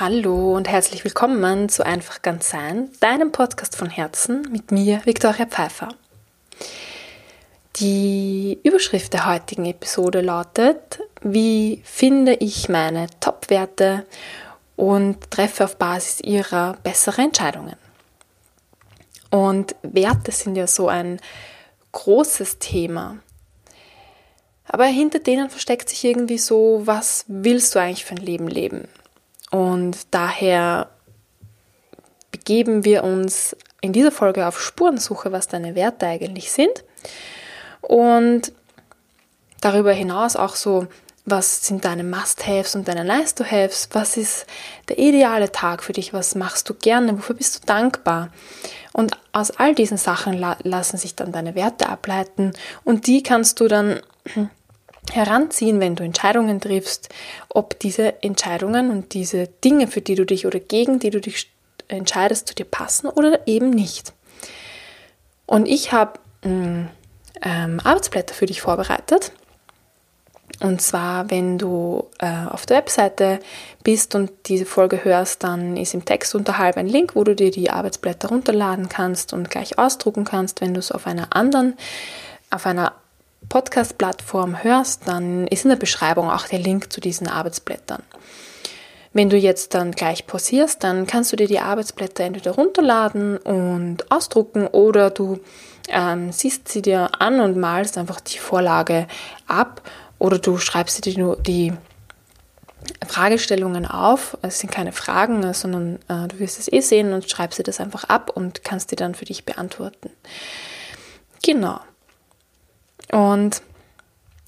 Hallo und herzlich willkommen zu Einfach ganz sein, deinem Podcast von Herzen mit mir, Viktoria Pfeiffer. Die Überschrift der heutigen Episode lautet, wie finde ich meine Top-Werte und treffe auf Basis ihrer bessere Entscheidungen. Und Werte sind ja so ein großes Thema. Aber hinter denen versteckt sich irgendwie so, was willst du eigentlich für ein Leben leben? Und daher begeben wir uns in dieser Folge auf Spurensuche, was deine Werte eigentlich sind. Und darüber hinaus auch so, was sind deine Must-Haves und deine Nice-to-Haves? Was ist der ideale Tag für dich? Was machst du gerne? Wofür bist du dankbar? Und aus all diesen Sachen la lassen sich dann deine Werte ableiten und die kannst du dann heranziehen, wenn du Entscheidungen triffst, ob diese Entscheidungen und diese Dinge, für die du dich oder gegen die du dich entscheidest, zu dir passen oder eben nicht. Und ich habe mm, ähm, Arbeitsblätter für dich vorbereitet. Und zwar, wenn du äh, auf der Webseite bist und diese Folge hörst, dann ist im Text unterhalb ein Link, wo du dir die Arbeitsblätter runterladen kannst und gleich ausdrucken kannst. Wenn du es auf einer anderen, auf einer Podcast-Plattform hörst, dann ist in der Beschreibung auch der Link zu diesen Arbeitsblättern. Wenn du jetzt dann gleich pausierst, dann kannst du dir die Arbeitsblätter entweder runterladen und ausdrucken oder du ähm, siehst sie dir an und malst einfach die Vorlage ab oder du schreibst dir nur die Fragestellungen auf. Es sind keine Fragen, sondern äh, du wirst es eh sehen und schreibst dir das einfach ab und kannst die dann für dich beantworten. Genau. Und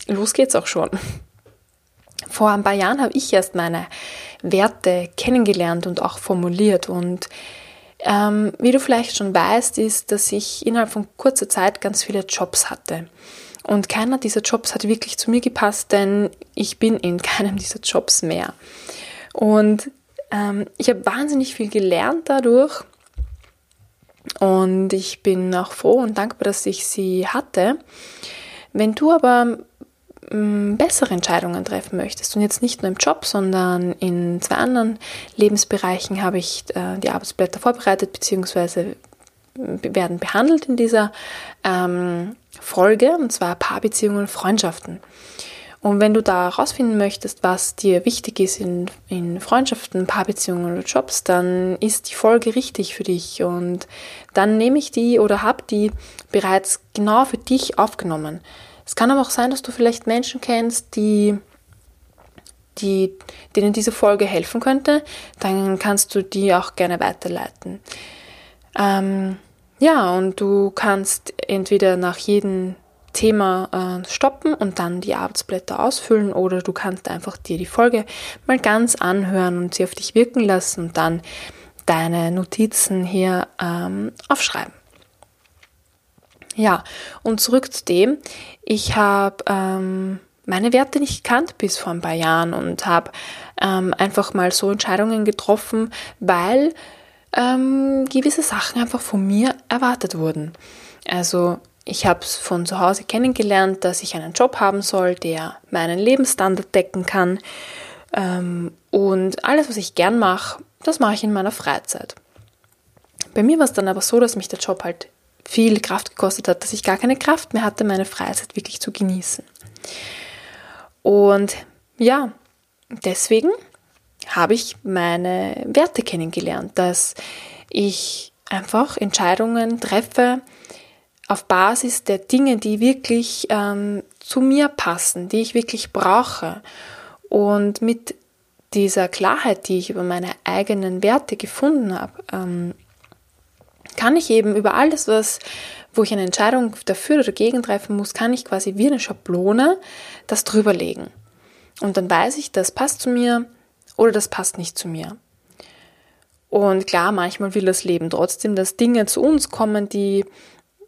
los geht's auch schon. Vor ein paar Jahren habe ich erst meine Werte kennengelernt und auch formuliert. Und ähm, wie du vielleicht schon weißt, ist, dass ich innerhalb von kurzer Zeit ganz viele Jobs hatte. Und keiner dieser Jobs hat wirklich zu mir gepasst, denn ich bin in keinem dieser Jobs mehr. Und ähm, ich habe wahnsinnig viel gelernt dadurch. Und ich bin auch froh und dankbar, dass ich sie hatte. Wenn du aber mm, bessere Entscheidungen treffen möchtest und jetzt nicht nur im Job, sondern in zwei anderen Lebensbereichen habe ich äh, die Arbeitsblätter vorbereitet bzw. werden behandelt in dieser ähm, Folge und zwar Paarbeziehungen und Freundschaften. Und wenn du da herausfinden möchtest, was dir wichtig ist in, in Freundschaften, Paarbeziehungen oder Jobs, dann ist die Folge richtig für dich. Und dann nehme ich die oder habe die bereits genau für dich aufgenommen. Es kann aber auch sein, dass du vielleicht Menschen kennst, die, die, denen diese Folge helfen könnte. Dann kannst du die auch gerne weiterleiten. Ähm, ja, und du kannst entweder nach jedem Thema äh, stoppen und dann die Arbeitsblätter ausfüllen oder du kannst einfach dir die Folge mal ganz anhören und sie auf dich wirken lassen und dann deine Notizen hier ähm, aufschreiben. Ja, und zurück zu dem, ich habe ähm, meine Werte nicht gekannt bis vor ein paar Jahren und habe ähm, einfach mal so Entscheidungen getroffen, weil ähm, gewisse Sachen einfach von mir erwartet wurden. Also ich habe es von zu Hause kennengelernt, dass ich einen Job haben soll, der meinen Lebensstandard decken kann. Ähm, und alles, was ich gern mache, das mache ich in meiner Freizeit. Bei mir war es dann aber so, dass mich der Job halt viel Kraft gekostet hat, dass ich gar keine Kraft mehr hatte, meine Freizeit wirklich zu genießen. Und ja, deswegen habe ich meine Werte kennengelernt, dass ich einfach Entscheidungen treffe, auf Basis der Dinge, die wirklich ähm, zu mir passen, die ich wirklich brauche. Und mit dieser Klarheit, die ich über meine eigenen Werte gefunden habe, ähm, kann ich eben über alles, was, wo ich eine Entscheidung dafür oder dagegen treffen muss, kann ich quasi wie eine Schablone das drüberlegen. Und dann weiß ich, das passt zu mir oder das passt nicht zu mir. Und klar, manchmal will das Leben trotzdem, dass Dinge zu uns kommen, die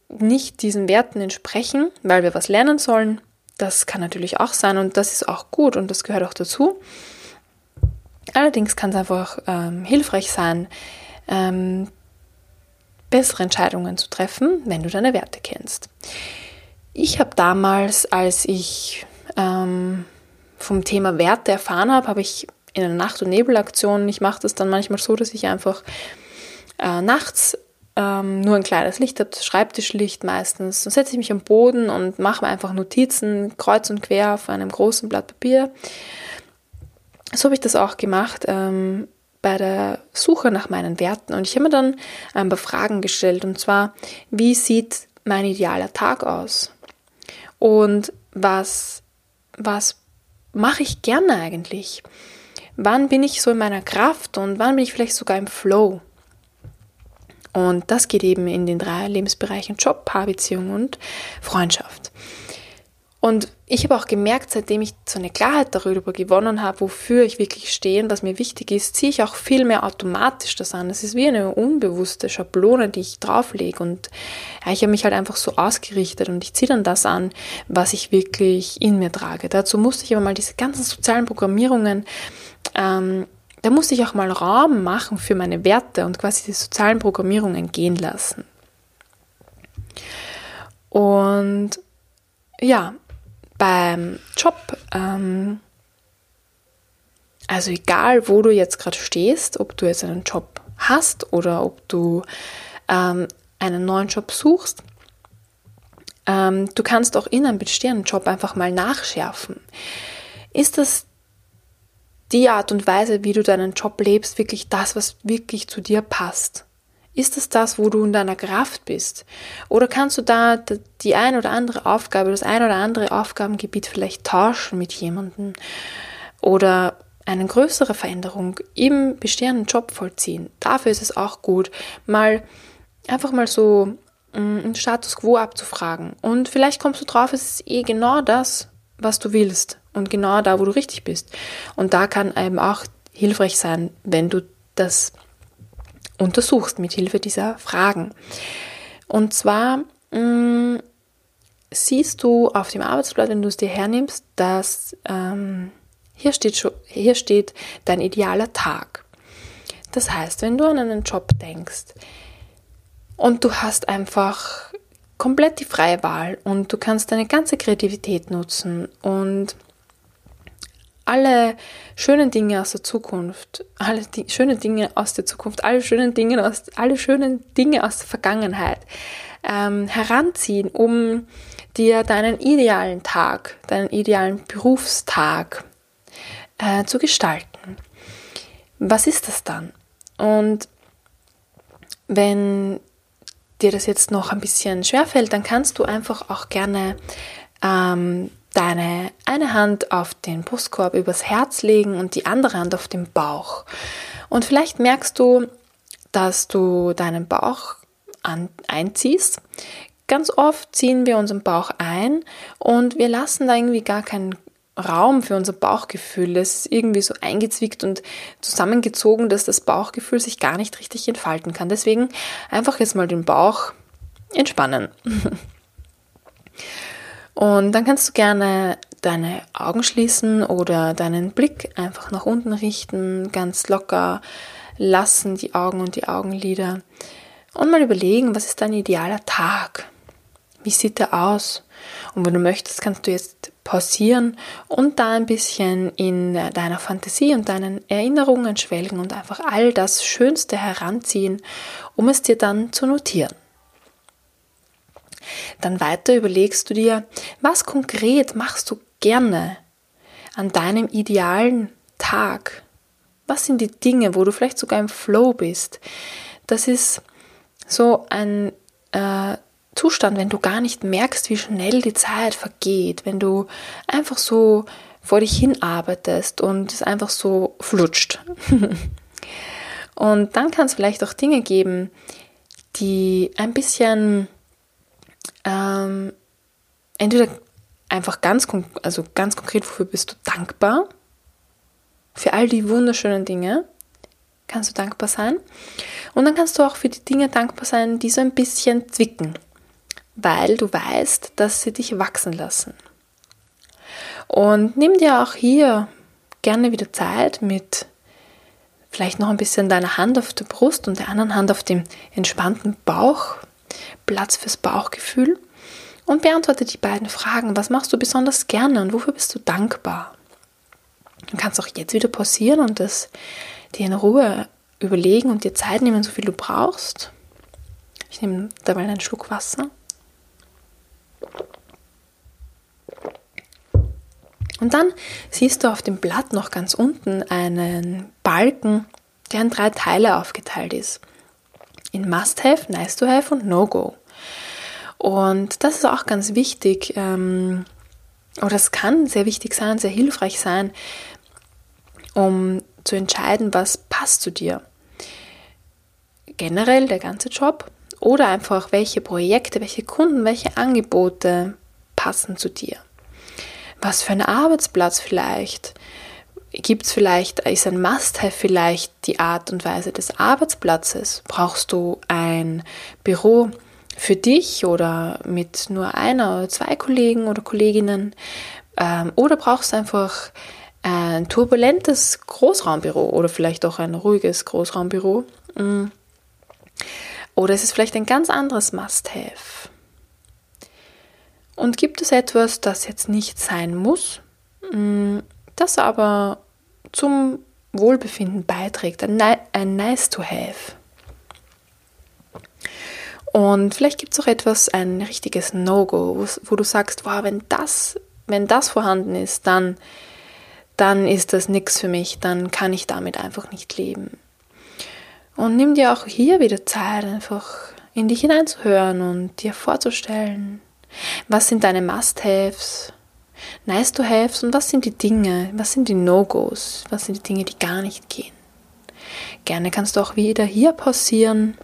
nicht diesen Werten entsprechen, weil wir was lernen sollen. Das kann natürlich auch sein und das ist auch gut und das gehört auch dazu. Allerdings kann es einfach ähm, hilfreich sein, ähm, bessere Entscheidungen zu treffen, wenn du deine Werte kennst. Ich habe damals, als ich ähm, vom Thema Werte erfahren habe, habe ich in einer Nacht- und Nebelaktion. Ich mache das dann manchmal so, dass ich einfach äh, nachts ähm, nur ein kleines Licht habe, Schreibtischlicht meistens. Dann setze ich mich am Boden und mache mir einfach Notizen kreuz und quer auf einem großen Blatt Papier. So habe ich das auch gemacht ähm, bei der Suche nach meinen Werten. Und ich habe mir dann ein paar Fragen gestellt. Und zwar, wie sieht mein idealer Tag aus? Und was, was mache ich gerne eigentlich? Wann bin ich so in meiner Kraft und wann bin ich vielleicht sogar im Flow? Und das geht eben in den drei Lebensbereichen Job, Paarbeziehung und Freundschaft. Und ich habe auch gemerkt, seitdem ich so eine Klarheit darüber gewonnen habe, wofür ich wirklich stehe und was mir wichtig ist, ziehe ich auch viel mehr automatisch das an. Das ist wie eine unbewusste Schablone, die ich drauflege. Und ja, ich habe mich halt einfach so ausgerichtet und ich ziehe dann das an, was ich wirklich in mir trage. Dazu musste ich aber mal diese ganzen sozialen Programmierungen ähm, da musste ich auch mal Raum machen für meine Werte und quasi die sozialen Programmierungen gehen lassen. Und ja, beim Job, ähm, also egal, wo du jetzt gerade stehst, ob du jetzt einen Job hast oder ob du ähm, einen neuen Job suchst, ähm, du kannst auch in einem bestehenden Job einfach mal nachschärfen. Ist das die Art und Weise, wie du deinen Job lebst, wirklich das, was wirklich zu dir passt? Ist es das, wo du in deiner Kraft bist? Oder kannst du da die ein oder andere Aufgabe, das ein oder andere Aufgabengebiet vielleicht tauschen mit jemandem? Oder eine größere Veränderung im bestehenden Job vollziehen? Dafür ist es auch gut, mal einfach mal so mm, einen Status quo abzufragen. Und vielleicht kommst du drauf, es ist eh genau das, was du willst und genau da, wo du richtig bist. Und da kann einem auch hilfreich sein, wenn du das untersuchst mit Hilfe dieser Fragen. Und zwar mh, mm, siehst du auf dem Arbeitsblatt, wenn du es dir hernimmst, dass ähm, hier, steht hier steht dein idealer Tag. Das heißt, wenn du an einen Job denkst und du hast einfach komplett die freie Wahl und du kannst deine ganze Kreativität nutzen und alle schönen Dinge aus der Zukunft, alle die, schönen Dinge aus der Zukunft, alle schönen Dinge aus, alle schönen Dinge aus der Vergangenheit ähm, heranziehen, um dir deinen idealen Tag, deinen idealen Berufstag äh, zu gestalten. Was ist das dann? Und wenn dir das jetzt noch ein bisschen schwerfällt, dann kannst du einfach auch gerne ähm, deine eine Hand auf den Brustkorb übers Herz legen und die andere Hand auf den Bauch. Und vielleicht merkst du, dass du deinen Bauch an, einziehst. Ganz oft ziehen wir unseren Bauch ein und wir lassen da irgendwie gar keinen Raum für unser Bauchgefühl. Es ist irgendwie so eingezwickt und zusammengezogen, dass das Bauchgefühl sich gar nicht richtig entfalten kann. Deswegen einfach jetzt mal den Bauch entspannen. Und dann kannst du gerne deine Augen schließen oder deinen Blick einfach nach unten richten, ganz locker lassen die Augen und die Augenlider und mal überlegen, was ist dein idealer Tag? Wie sieht der aus? Und wenn du möchtest, kannst du jetzt pausieren und da ein bisschen in deiner Fantasie und deinen Erinnerungen schwelgen und einfach all das Schönste heranziehen, um es dir dann zu notieren. Dann weiter überlegst du dir, was konkret machst du gerne an deinem idealen Tag? Was sind die Dinge, wo du vielleicht sogar im Flow bist? Das ist so ein äh, Zustand, wenn du gar nicht merkst, wie schnell die Zeit vergeht, wenn du einfach so vor dich hin arbeitest und es einfach so flutscht. und dann kann es vielleicht auch Dinge geben, die ein bisschen ähm, entweder einfach ganz, also ganz konkret, wofür bist du dankbar? Für all die wunderschönen Dinge kannst du dankbar sein. Und dann kannst du auch für die Dinge dankbar sein, die so ein bisschen zwicken, weil du weißt, dass sie dich wachsen lassen. Und nimm dir auch hier gerne wieder Zeit mit vielleicht noch ein bisschen deiner Hand auf der Brust und der anderen Hand auf dem entspannten Bauch, Platz fürs Bauchgefühl und beantworte die beiden Fragen. Was machst du besonders gerne und wofür bist du dankbar? Du kannst auch jetzt wieder pausieren und das dir in Ruhe überlegen und dir Zeit nehmen, so viel du brauchst. Ich nehme dabei einen Schluck Wasser. Und dann siehst du auf dem Blatt noch ganz unten einen Balken, der in drei Teile aufgeteilt ist. In Must-Have, Nice-to-Have und No-Go. Und das ist auch ganz wichtig, ähm, oder es kann sehr wichtig sein, sehr hilfreich sein, um zu entscheiden, was passt zu dir. Generell der ganze Job oder einfach welche Projekte, welche Kunden, welche Angebote passen zu dir. Was für ein Arbeitsplatz vielleicht? Gibt es vielleicht, ist ein Must-Have vielleicht die Art und Weise des Arbeitsplatzes? Brauchst du ein Büro für dich oder mit nur einer oder zwei Kollegen oder Kolleginnen? Ähm, oder brauchst du einfach ein turbulentes Großraumbüro oder vielleicht auch ein ruhiges Großraumbüro? Mm. Oder ist es vielleicht ein ganz anderes Must-Have? Und gibt es etwas, das jetzt nicht sein muss, mm, das aber zum Wohlbefinden beiträgt, ein Nice-to-Have? Und vielleicht gibt es auch etwas, ein richtiges No-Go, wo, du sagst, wow, wenn das, wenn das vorhanden ist, dann, dann ist das nichts für mich, dann kann ich damit einfach nicht leben. Und nimm dir auch hier wieder Zeit, einfach in dich hineinzuhören und dir vorzustellen, was sind deine Must-Haves, Nice-to-Haves und was sind die Dinge, was sind die No-Gos, was sind die Dinge, die gar nicht gehen. Gerne kannst du auch wieder hier pausieren.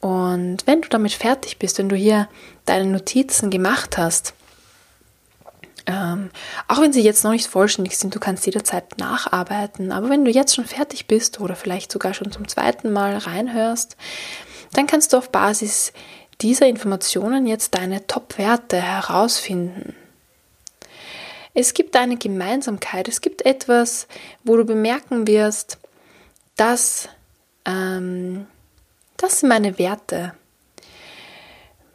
Und wenn du damit fertig bist, wenn du hier deine Notizen gemacht hast, ähm, auch wenn sie jetzt noch nicht vollständig sind, du kannst jederzeit nacharbeiten, aber wenn du jetzt schon fertig bist oder vielleicht sogar schon zum zweiten Mal reinhörst, dann kannst du auf Basis dieser Informationen jetzt deine Top-Werte herausfinden. Es gibt eine Gemeinsamkeit, es gibt etwas, wo du bemerken wirst, dass ähm, das sind meine Werte.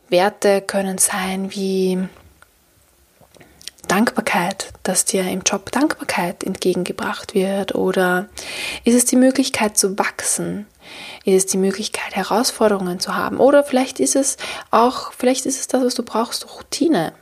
Werte können sein wie Dankbarkeit, dass dir im Job Dankbarkeit entgegengebracht wird oder ist es die Möglichkeit zu wachsen? Ist es die Möglichkeit Herausforderungen zu haben oder vielleicht ist es auch vielleicht ist es das, was du brauchst, Routine.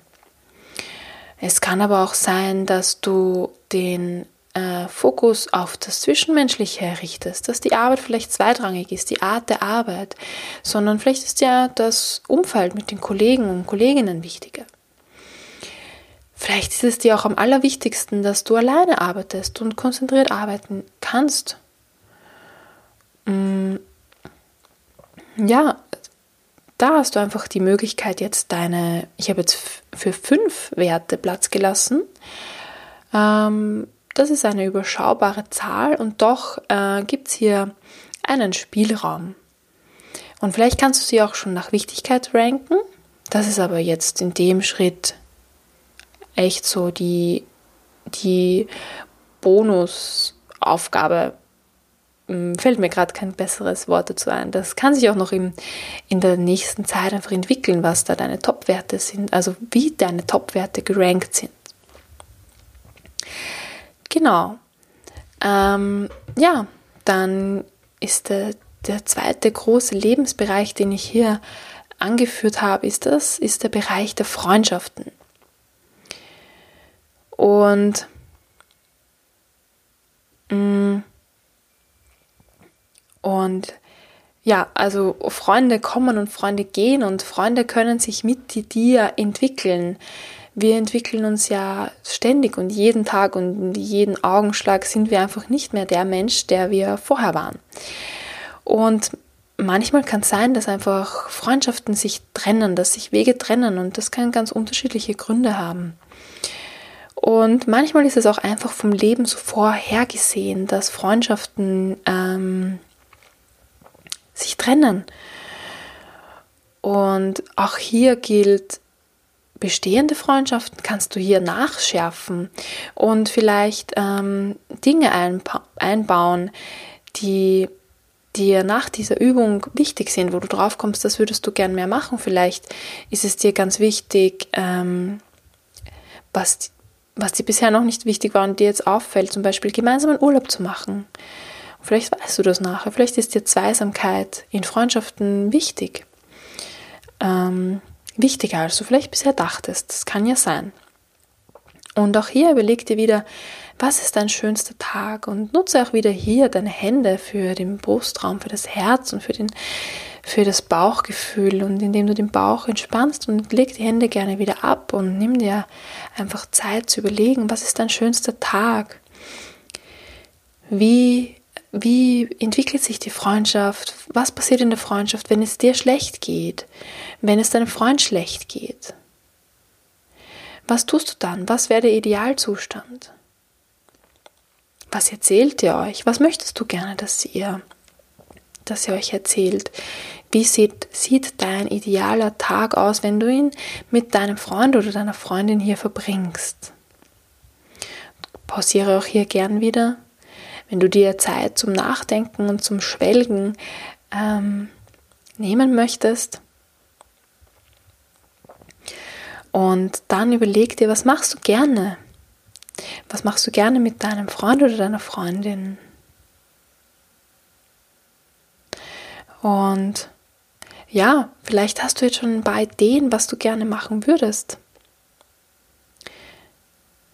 Es kann aber auch sein, dass du den äh, Fokus auf das Zwischenmenschliche richtest, dass die Arbeit vielleicht zweitrangig ist, die Art der Arbeit, sondern vielleicht ist ja das Umfeld mit den Kollegen und Kolleginnen wichtiger. Vielleicht ist es dir auch am allerwichtigsten, dass du alleine arbeitest und konzentriert arbeiten kannst. Ja, da hast du einfach die Möglichkeit, jetzt deine, ich habe jetzt für fünf Werte Platz gelassen, ähm, das ist eine überschaubare Zahl und doch äh, gibt es hier einen Spielraum. Und vielleicht kannst du sie auch schon nach Wichtigkeit ranken. Das ist aber jetzt in dem Schritt echt so die, die Bonusaufgabe. Hm, fällt mir gerade kein besseres Wort dazu ein. Das kann sich auch noch im, in der nächsten Zeit einfach entwickeln, was da deine Top-Werte sind, also wie deine Top-Werte gerankt sind. Genau. Ähm, ja, dann ist der, der zweite große Lebensbereich, den ich hier angeführt habe, ist das, ist der Bereich der Freundschaften. Und mm, und ja, also Freunde kommen und Freunde gehen und Freunde können sich mit dir entwickeln wir entwickeln uns ja ständig und jeden Tag und jeden Augenschlag sind wir einfach nicht mehr der Mensch, der wir vorher waren. Und manchmal kann es sein, dass einfach Freundschaften sich trennen, dass sich Wege trennen und das kann ganz unterschiedliche Gründe haben. Und manchmal ist es auch einfach vom Leben so vorhergesehen, dass Freundschaften ähm, sich trennen. Und auch hier gilt, bestehende Freundschaften kannst du hier nachschärfen und vielleicht ähm, Dinge einbauen, die dir nach dieser Übung wichtig sind, wo du drauf kommst, das würdest du gern mehr machen. Vielleicht ist es dir ganz wichtig, ähm, was was dir bisher noch nicht wichtig war und dir jetzt auffällt, zum Beispiel gemeinsam einen Urlaub zu machen. Vielleicht weißt du das nachher, vielleicht ist dir Zweisamkeit in Freundschaften wichtig. Ähm, wichtiger, als du vielleicht bisher dachtest. Das kann ja sein. Und auch hier überleg dir wieder, was ist dein schönster Tag und nutze auch wieder hier deine Hände für den Brustraum, für das Herz und für, den, für das Bauchgefühl und indem du den Bauch entspannst und leg die Hände gerne wieder ab und nimm dir einfach Zeit zu überlegen, was ist dein schönster Tag? Wie, wie entwickelt sich die Freundschaft? Was passiert in der Freundschaft, wenn es dir schlecht geht? Wenn es deinem Freund schlecht geht? Was tust du dann? Was wäre der Idealzustand? Was erzählt ihr euch? Was möchtest du gerne, dass ihr, dass ihr euch erzählt? Wie sieht, sieht dein idealer Tag aus, wenn du ihn mit deinem Freund oder deiner Freundin hier verbringst? Pausiere auch hier gern wieder. Wenn du dir Zeit zum Nachdenken und zum Schwelgen ähm, nehmen möchtest. Und dann überleg dir, was machst du gerne? Was machst du gerne mit deinem Freund oder deiner Freundin? Und ja, vielleicht hast du jetzt schon ein paar Ideen, was du gerne machen würdest.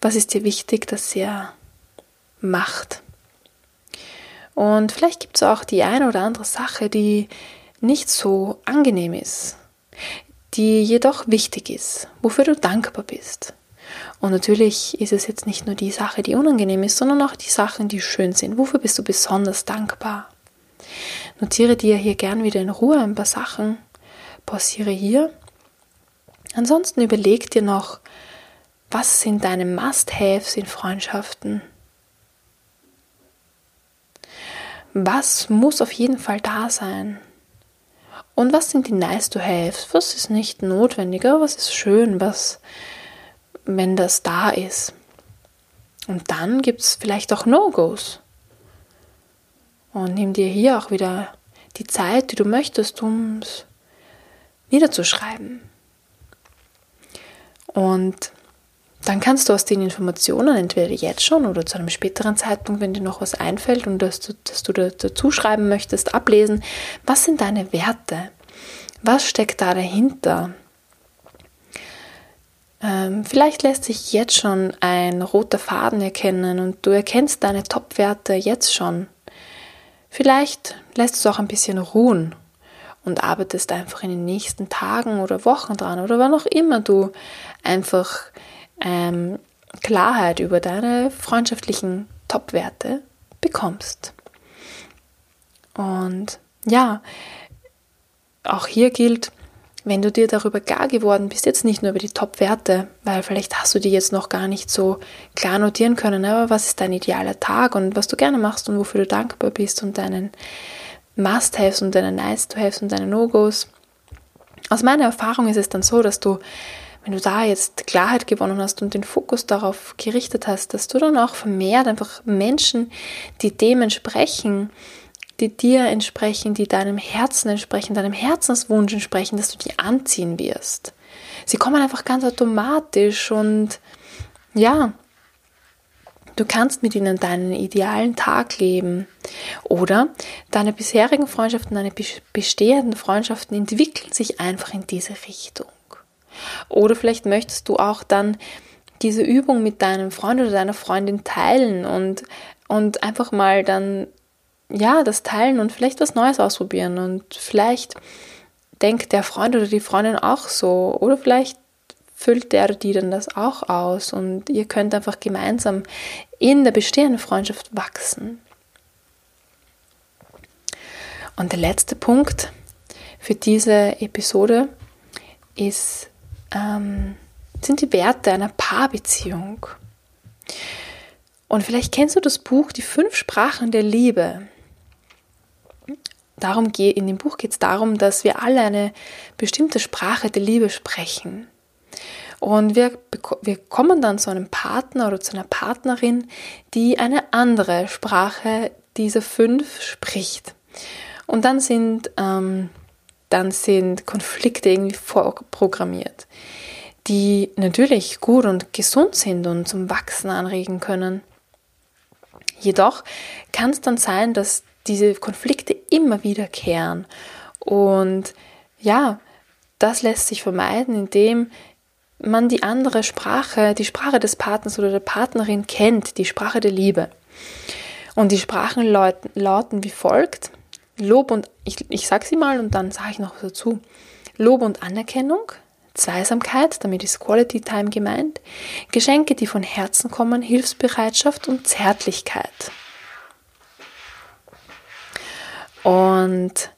Was ist dir wichtig, dass ihr macht? Und vielleicht gibt es auch die eine oder andere Sache, die nicht so angenehm ist, die jedoch wichtig ist, wofür du dankbar bist. Und natürlich ist es jetzt nicht nur die Sache, die unangenehm ist, sondern auch die Sachen, die schön sind. Wofür bist du besonders dankbar? Notiere dir hier gern wieder in Ruhe ein paar Sachen, pausiere hier. Ansonsten überleg dir noch, was sind deine Must-Haves in Freundschaften? Was muss auf jeden Fall da sein? Und was sind die Nice-to-Haves? Was ist nicht notwendiger? Was ist schön? Was wenn das da ist. Und dann gibt es vielleicht auch No-Gos. Und nimm dir hier auch wieder die Zeit, die du möchtest, um es niederzuschreiben. Und dann kannst du aus den Informationen entweder jetzt schon oder zu einem späteren Zeitpunkt, wenn dir noch was einfällt und dass du, dass du dazu schreiben möchtest, ablesen, was sind deine Werte? Was steckt da dahinter? Ähm, vielleicht lässt sich jetzt schon ein roter Faden erkennen und du erkennst deine Top-Werte jetzt schon. Vielleicht lässt es auch ein bisschen ruhen und arbeitest einfach in den nächsten Tagen oder Wochen dran oder wann auch immer du einfach ähm, Klarheit über deine freundschaftlichen Top-Werte bekommst. Und ja, auch hier gilt, wenn du dir darüber klar geworden bist, jetzt nicht nur über die Top-Werte, weil vielleicht hast du die jetzt noch gar nicht so klar notieren können, aber was ist dein idealer Tag und was du gerne machst und wofür du dankbar bist und deinen Must-Haves und deine Nice-to-Haves und deine No-Gos. Aus meiner Erfahrung ist es dann so, dass du, wenn du da jetzt Klarheit gewonnen hast und den Fokus darauf gerichtet hast, dass du dann auch vermehrt einfach Menschen, die dem entsprechen, die dir entsprechen, die deinem Herzen entsprechen, deinem Herzenswunsch entsprechen, dass du die anziehen wirst. Sie kommen einfach ganz automatisch und ja, du kannst mit ihnen deinen idealen Tag leben. Oder deine bisherigen Freundschaften, deine bestehenden Freundschaften entwickeln sich einfach in diese Richtung. Oder vielleicht möchtest du auch dann diese Übung mit deinem Freund oder deiner Freundin teilen und, und einfach mal dann ja, das teilen und vielleicht was Neues ausprobieren. Und vielleicht denkt der Freund oder die Freundin auch so. Oder vielleicht füllt der oder die dann das auch aus. Und ihr könnt einfach gemeinsam in der bestehenden Freundschaft wachsen. Und der letzte Punkt für diese Episode ist, ähm, sind die Werte einer Paarbeziehung. Und vielleicht kennst du das Buch Die fünf Sprachen der Liebe darum geht, in dem Buch geht es darum, dass wir alle eine bestimmte Sprache der Liebe sprechen. Und wir, wir kommen dann zu einem Partner oder zu einer Partnerin, die eine andere Sprache dieser fünf spricht. Und dann sind, ähm, dann sind Konflikte irgendwie vorprogrammiert. die natürlich gut und gesund sind und zum Wachsen anregen können. Jedoch kann es dann sein, dass diese Konflikte immer wiederkehren. Und ja, das lässt sich vermeiden, indem man die andere Sprache, die Sprache des Partners oder der Partnerin kennt, die Sprache der Liebe. Und die Sprachen lauten, lauten wie folgt. Lob und, ich, ich sage sie mal und dann sage ich noch dazu. Lob und Anerkennung, Zweisamkeit, damit ist Quality Time gemeint, Geschenke, die von Herzen kommen, Hilfsbereitschaft und Zärtlichkeit. Und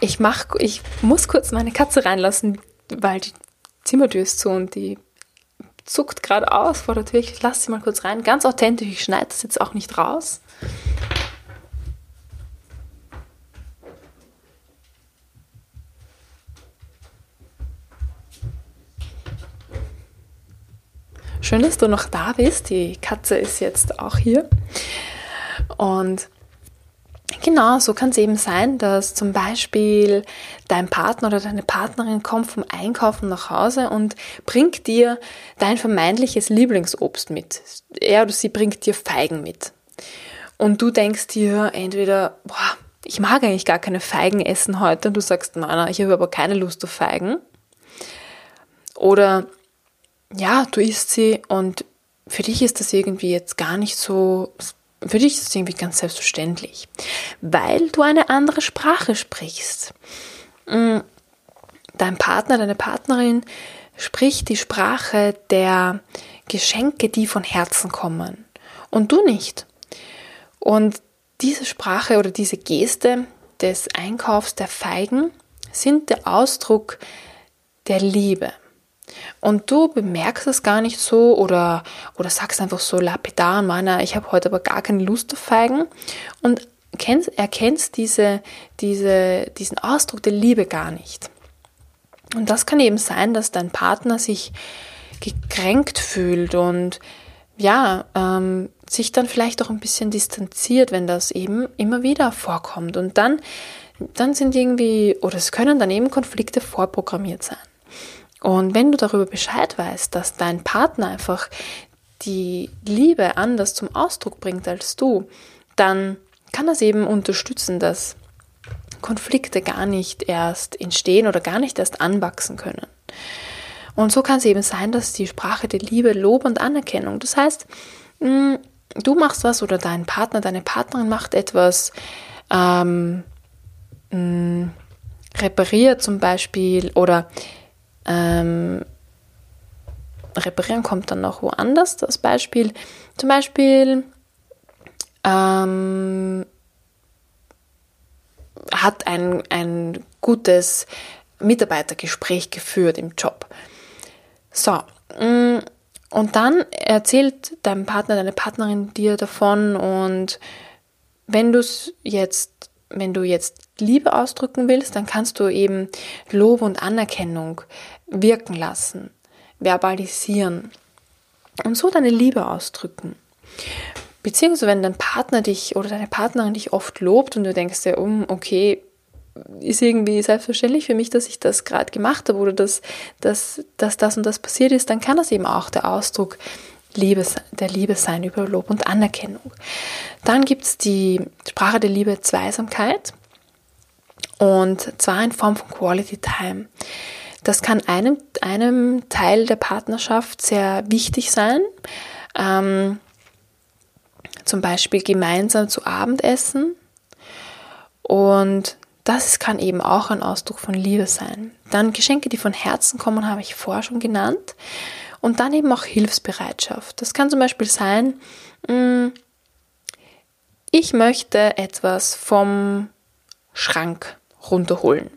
ich mach, ich muss kurz meine Katze reinlassen, weil die Zimmertür ist zu und die zuckt gerade aus vor der Tür. Ich lasse sie mal kurz rein. Ganz authentisch, ich schneide das jetzt auch nicht raus. Schön, dass du noch da bist. Die Katze ist jetzt auch hier. Und Genau, so kann es eben sein, dass zum Beispiel dein Partner oder deine Partnerin kommt vom Einkaufen nach Hause und bringt dir dein vermeintliches Lieblingsobst mit. Er oder sie bringt dir Feigen mit. Und du denkst dir entweder, boah, ich mag eigentlich gar keine Feigen essen heute. Und du sagst, nein, ich habe aber keine Lust auf Feigen. Oder ja, du isst sie und für dich ist das irgendwie jetzt gar nicht so für dich ist es irgendwie ganz selbstverständlich, weil du eine andere Sprache sprichst. Mm, dein Partner, deine Partnerin spricht die Sprache der Geschenke, die von Herzen kommen und du nicht. Und diese Sprache oder diese Geste des Einkaufs der Feigen sind der Ausdruck der Liebe. Und du bemerkst es gar nicht so oder, oder sagst einfach so lapidar, meiner, ich habe heute aber gar keine Lust auf Feigen und kennst, erkennst diese, diese, diesen Ausdruck der Liebe gar nicht. Und das kann eben sein, dass dein Partner sich gekränkt fühlt und ja, ähm, sich dann vielleicht auch ein bisschen distanziert, wenn das eben immer wieder vorkommt. Und dann, dann sind irgendwie, oder es können dann eben Konflikte vorprogrammiert sein. Und wenn du darüber Bescheid weißt, dass dein Partner einfach die Liebe anders zum Ausdruck bringt als du, dann kann das eben unterstützen, dass Konflikte gar nicht erst entstehen oder gar nicht erst anwachsen können. Und so kann es eben sein, dass die Sprache der Liebe Lob und Anerkennung. Das heißt, mm, du machst was oder dein Partner, deine Partnerin macht etwas, ähm, mm, repariert zum Beispiel oder ähm, reparieren kommt dann noch woanders. Das Beispiel, zum Beispiel ähm, hat ein, ein gutes Mitarbeitergespräch geführt im Job. So, mm, und dann erzählt dein Partner, deine Partnerin dir davon und wenn du es jetzt wenn du jetzt Liebe ausdrücken willst, dann kannst du eben Lob und Anerkennung wirken lassen, verbalisieren und so deine Liebe ausdrücken. Beziehungsweise wenn dein Partner dich oder deine Partnerin dich oft lobt und du denkst dir, um, okay, ist irgendwie selbstverständlich für mich, dass ich das gerade gemacht habe oder dass, dass, dass das und das passiert ist, dann kann das eben auch der Ausdruck Liebe, der Liebe sein über Lob und Anerkennung. Dann gibt es die Sprache der Liebe Zweisamkeit und zwar in Form von Quality Time. Das kann einem, einem Teil der Partnerschaft sehr wichtig sein. Ähm, zum Beispiel gemeinsam zu Abend essen. Und das kann eben auch ein Ausdruck von Liebe sein. Dann Geschenke, die von Herzen kommen, habe ich vorher schon genannt. Und dann eben auch Hilfsbereitschaft. Das kann zum Beispiel sein, mm, ich möchte etwas vom Schrank runterholen.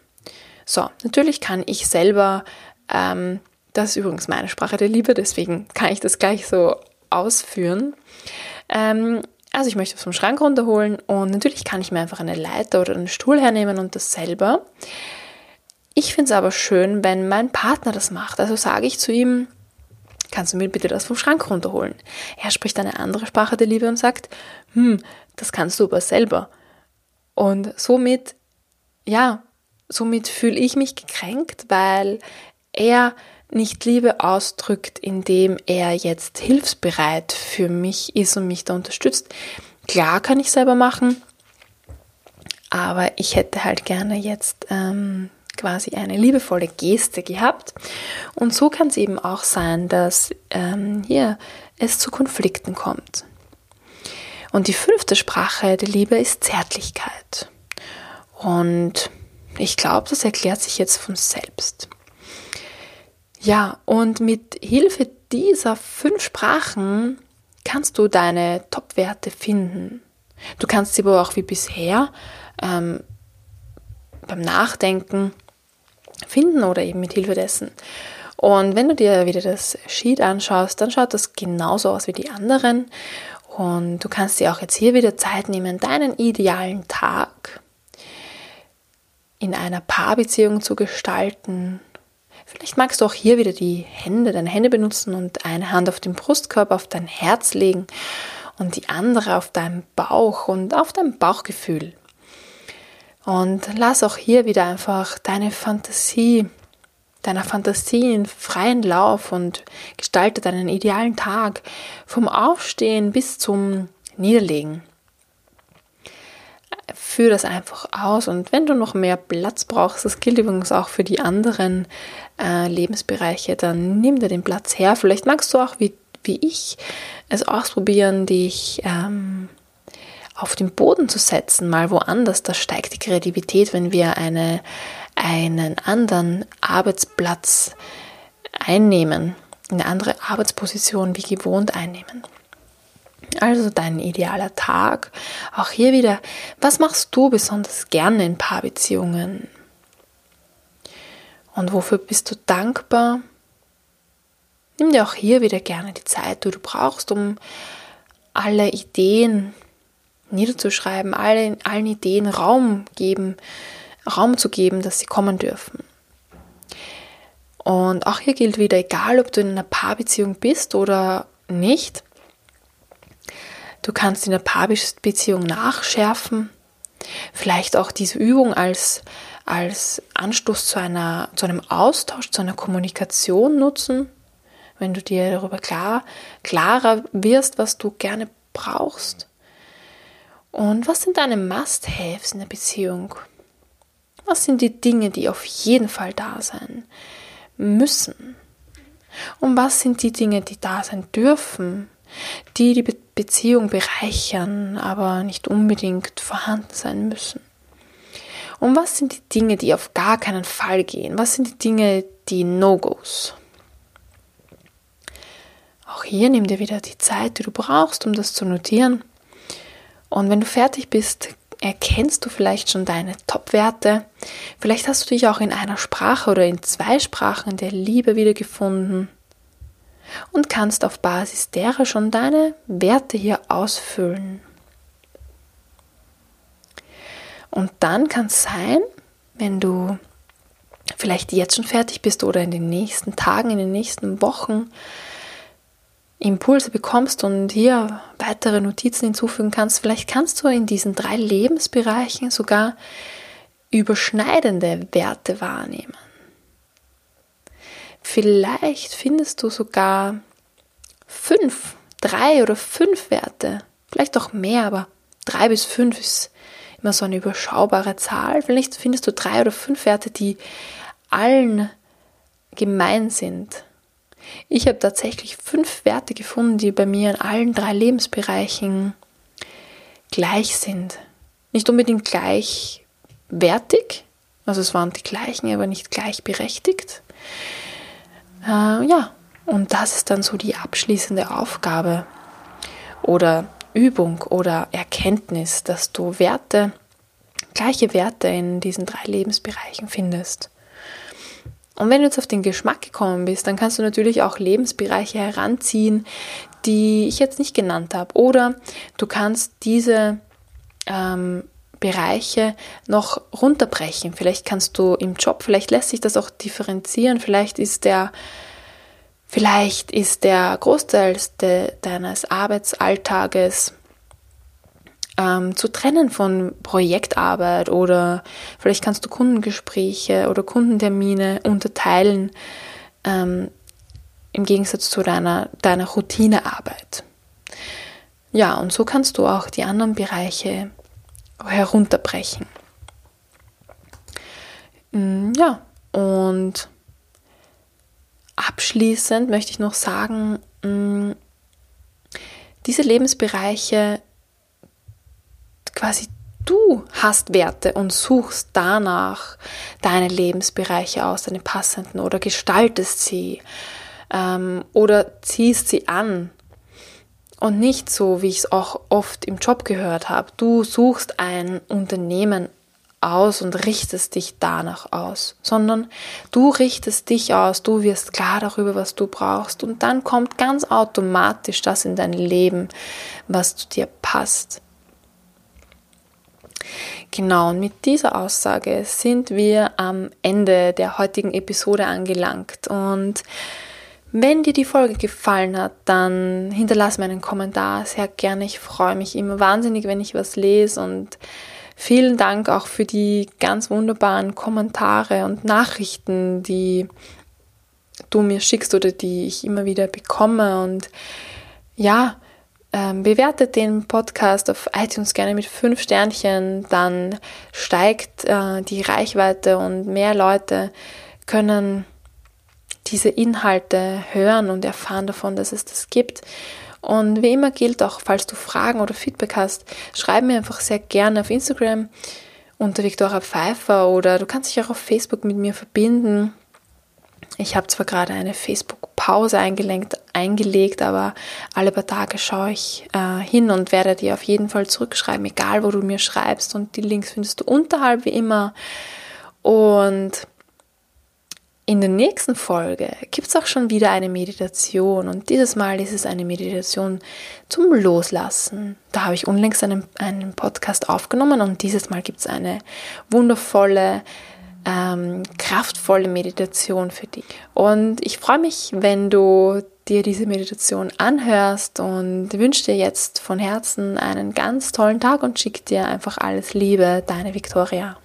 So, natürlich kann ich selber, ähm, das ist übrigens meine Sprache der Liebe, deswegen kann ich das gleich so ausführen. Ähm, also ich möchte es vom Schrank runterholen und natürlich kann ich mir einfach eine Leiter oder einen Stuhl hernehmen und das selber. Ich finde es aber schön, wenn mein Partner das macht. Also sage ich zu ihm, kannst du mir bitte das vom Schrank runterholen? Er spricht eine andere Sprache der Liebe und sagt, hm, das kannst du aber selber. Und somit, ja, somit fühle ich mich gekränkt, weil er nicht Liebe ausdrückt, indem er jetzt hilfsbereit für mich ist und mich da unterstützt. Klar kann ich selber machen, aber ich hätte halt gerne jetzt ähm, quasi eine liebevolle Geste gehabt. Und so kann es eben auch sein, dass ähm, hier es zu Konflikten kommt. Und die fünfte Sprache der Liebe ist Zärtlichkeit. Und ich glaube, das erklärt sich jetzt von selbst. Ja, und mit Hilfe dieser fünf Sprachen kannst du deine Top-Werte finden. Du kannst sie aber auch wie bisher ähm, beim Nachdenken finden oder eben mit Hilfe dessen. Und wenn du dir wieder das Sheet anschaust, dann schaut das genauso aus wie die anderen. Und du kannst dir auch jetzt hier wieder Zeit nehmen, deinen idealen Tag in einer Paarbeziehung zu gestalten, Vielleicht magst du auch hier wieder die Hände, deine Hände benutzen und eine Hand auf den Brustkorb, auf dein Herz legen und die andere auf deinen Bauch und auf dein Bauchgefühl. Und lass auch hier wieder einfach deine Fantasie, deiner Fantasie in freien Lauf und gestalte deinen idealen Tag vom Aufstehen bis zum Niederlegen führe das einfach aus und wenn du noch mehr Platz brauchst, das gilt übrigens auch für die anderen äh, Lebensbereiche, dann nimm dir den Platz her. Vielleicht magst du auch wie, wie ich es ausprobieren, dich ähm, auf den Boden zu setzen, mal woanders. Da steigt die Kreativität, wenn wir eine, einen anderen Arbeitsplatz einnehmen, eine andere Arbeitsposition wie gewohnt einnehmen. Also dein idealer Tag. Auch hier wieder, was machst du besonders gerne in Paarbeziehungen? Und wofür bist du dankbar? Nimm dir auch hier wieder gerne die Zeit, die du brauchst, um alle Ideen niederzuschreiben, alle, allen Ideen Raum geben, Raum zu geben, dass sie kommen dürfen. Und auch hier gilt wieder, egal ob du in einer Paarbeziehung bist oder nicht, Du kannst in der Paarbeziehung nachschärfen. Vielleicht auch diese Übung als, als Anstoß zu, einer, zu einem Austausch, zu einer Kommunikation nutzen, wenn du dir darüber klar, klarer wirst, was du gerne brauchst. Und was sind deine Must-Haves in der Beziehung? Was sind die Dinge, die auf jeden Fall da sein müssen? Und was sind die Dinge, die da sein dürfen, die die Beziehung bereichern, aber nicht unbedingt vorhanden sein müssen. Und was sind die Dinge, die auf gar keinen Fall gehen? Was sind die Dinge, die No-Gos? Auch hier nimm dir wieder die Zeit, die du brauchst, um das zu notieren. Und wenn du fertig bist, erkennst du vielleicht schon deine Top-Werte. Vielleicht hast du dich auch in einer Sprache oder in zwei Sprachen der Liebe wiedergefunden und kannst auf Basis derer schon deine Werte hier ausfüllen. Und dann kann es sein, wenn du vielleicht jetzt schon fertig bist oder in den nächsten Tagen, in den nächsten Wochen Impulse bekommst und hier weitere Notizen hinzufügen kannst, vielleicht kannst du in diesen drei Lebensbereichen sogar überschneidende Werte wahrnehmen. Vielleicht findest du sogar fünf, drei oder fünf Werte, vielleicht auch mehr, aber drei bis fünf ist immer so eine überschaubare Zahl. Vielleicht findest du drei oder fünf Werte, die allen gemein sind. Ich habe tatsächlich fünf Werte gefunden, die bei mir in allen drei Lebensbereichen gleich sind. Nicht unbedingt gleichwertig, also es waren die gleichen, aber nicht gleichberechtigt. Äh, ja, und das ist dann so die abschließende Aufgabe oder Übung oder Erkenntnis, dass du Werte, gleiche Werte in diesen drei Lebensbereichen findest. Und wenn du jetzt auf den Geschmack gekommen bist, dann kannst du natürlich auch Lebensbereiche heranziehen, die ich jetzt nicht genannt habe. Oder du kannst diese ähm, Bereiche noch runterbrechen. Vielleicht kannst du im Job, vielleicht lässt sich das auch differenzieren, vielleicht ist der Vielleicht ist der Großteil de, deines Arbeitsalltages ähm, zu trennen von Projektarbeit oder vielleicht kannst du Kundengespräche oder Kundentermine unterteilen ähm, im Gegensatz zu deiner, deiner Routinearbeit. Ja, und so kannst du auch die anderen Bereiche herunterbrechen. Mm, ja, und abschließend möchte ich noch sagen, mm, diese Lebensbereiche quasi du hast Werte und suchst danach deine Lebensbereiche aus, deine passenden oder gestaltest sie ähm, oder ziehst sie an. Und nicht so, wie ich es auch oft im Job gehört habe. Du suchst ein Unternehmen aus und richtest dich danach aus, sondern du richtest dich aus, du wirst klar darüber, was du brauchst und dann kommt ganz automatisch das in dein Leben, was zu dir passt. Genau, und mit dieser Aussage sind wir am Ende der heutigen Episode angelangt. Und wenn dir die Folge gefallen hat, dann hinterlass mir einen Kommentar sehr gerne. Ich freue mich immer wahnsinnig, wenn ich was lese und vielen Dank auch für die ganz wunderbaren Kommentare und Nachrichten, die du mir schickst oder die ich immer wieder bekomme. Und ja, ähm, bewertet den Podcast auf iTunes gerne mit fünf Sternchen, dann steigt äh, die Reichweite und mehr Leute können diese Inhalte hören und erfahren davon, dass es das gibt. Und wie immer gilt auch, falls du Fragen oder Feedback hast, schreib mir einfach sehr gerne auf Instagram unter Viktoria Pfeiffer oder du kannst dich auch auf Facebook mit mir verbinden. Ich habe zwar gerade eine Facebook-Pause eingelegt, aber alle paar Tage schaue ich äh, hin und werde dir auf jeden Fall zurückschreiben, egal wo du mir schreibst. Und die Links findest du unterhalb wie immer. Und in der nächsten Folge gibt es auch schon wieder eine Meditation und dieses Mal ist es eine Meditation zum Loslassen. Da habe ich unlängst einen, einen Podcast aufgenommen und dieses Mal gibt es eine wundervolle ähm, kraftvolle Meditation für dich. Und ich freue mich, wenn du dir diese Meditation anhörst und wünsche dir jetzt von Herzen einen ganz tollen Tag und schicke dir einfach alles Liebe, deine Victoria.